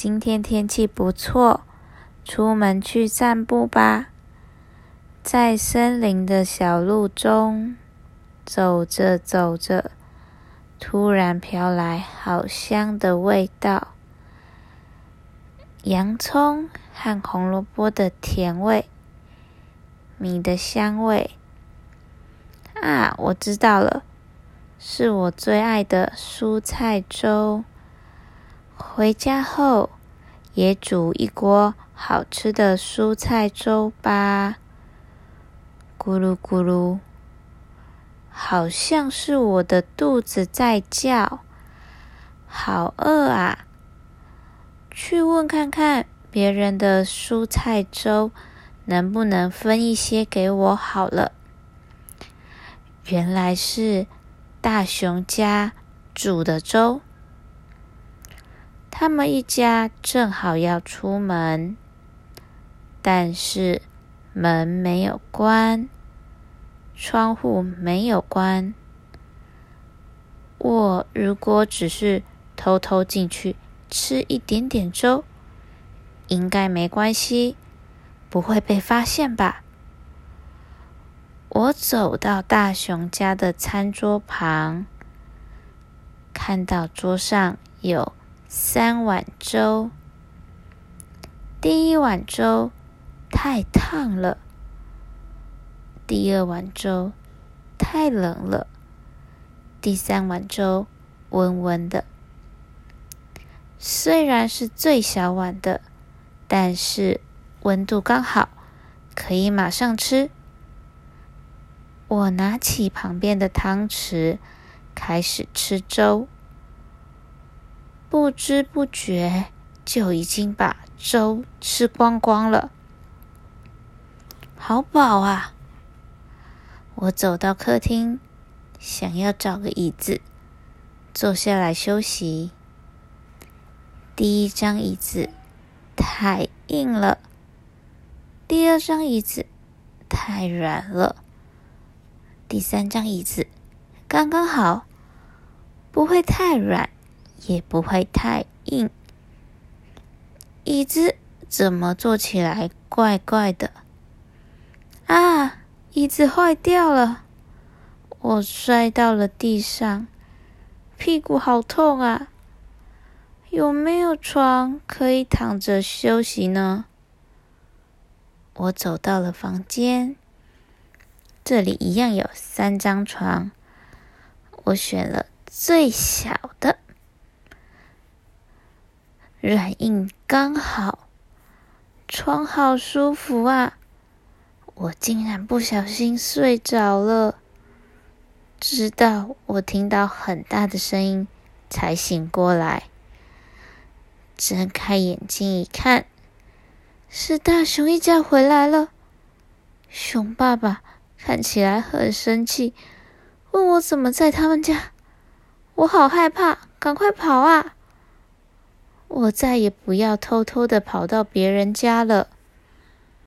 今天天气不错，出门去散步吧。在森林的小路中走着走着，突然飘来好香的味道，洋葱和红萝卜的甜味，米的香味。啊，我知道了，是我最爱的蔬菜粥。回家后，也煮一锅好吃的蔬菜粥吧。咕噜咕噜，好像是我的肚子在叫，好饿啊！去问看看别人的蔬菜粥，能不能分一些给我好了。原来是大熊家煮的粥。他们一家正好要出门，但是门没有关，窗户没有关。我如果只是偷偷进去吃一点点粥，应该没关系，不会被发现吧？我走到大熊家的餐桌旁，看到桌上有。三碗粥，第一碗粥太烫了，第二碗粥太冷了，第三碗粥温温的。虽然是最小碗的，但是温度刚好，可以马上吃。我拿起旁边的汤匙，开始吃粥。不知不觉就已经把粥吃光光了，好饱啊！我走到客厅，想要找个椅子坐下来休息。第一张椅子太硬了，第二张椅子太软了，第三张椅子刚刚好，不会太软。也不会太硬，椅子怎么坐起来怪怪的？啊，椅子坏掉了，我摔到了地上，屁股好痛啊！有没有床可以躺着休息呢？我走到了房间，这里一样有三张床，我选了最小的。软硬刚好，床好舒服啊！我竟然不小心睡着了，直到我听到很大的声音才醒过来。睁开眼睛一看，是大熊一家回来了。熊爸爸看起来很生气，问我怎么在他们家。我好害怕，赶快跑啊！我再也不要偷偷的跑到别人家了。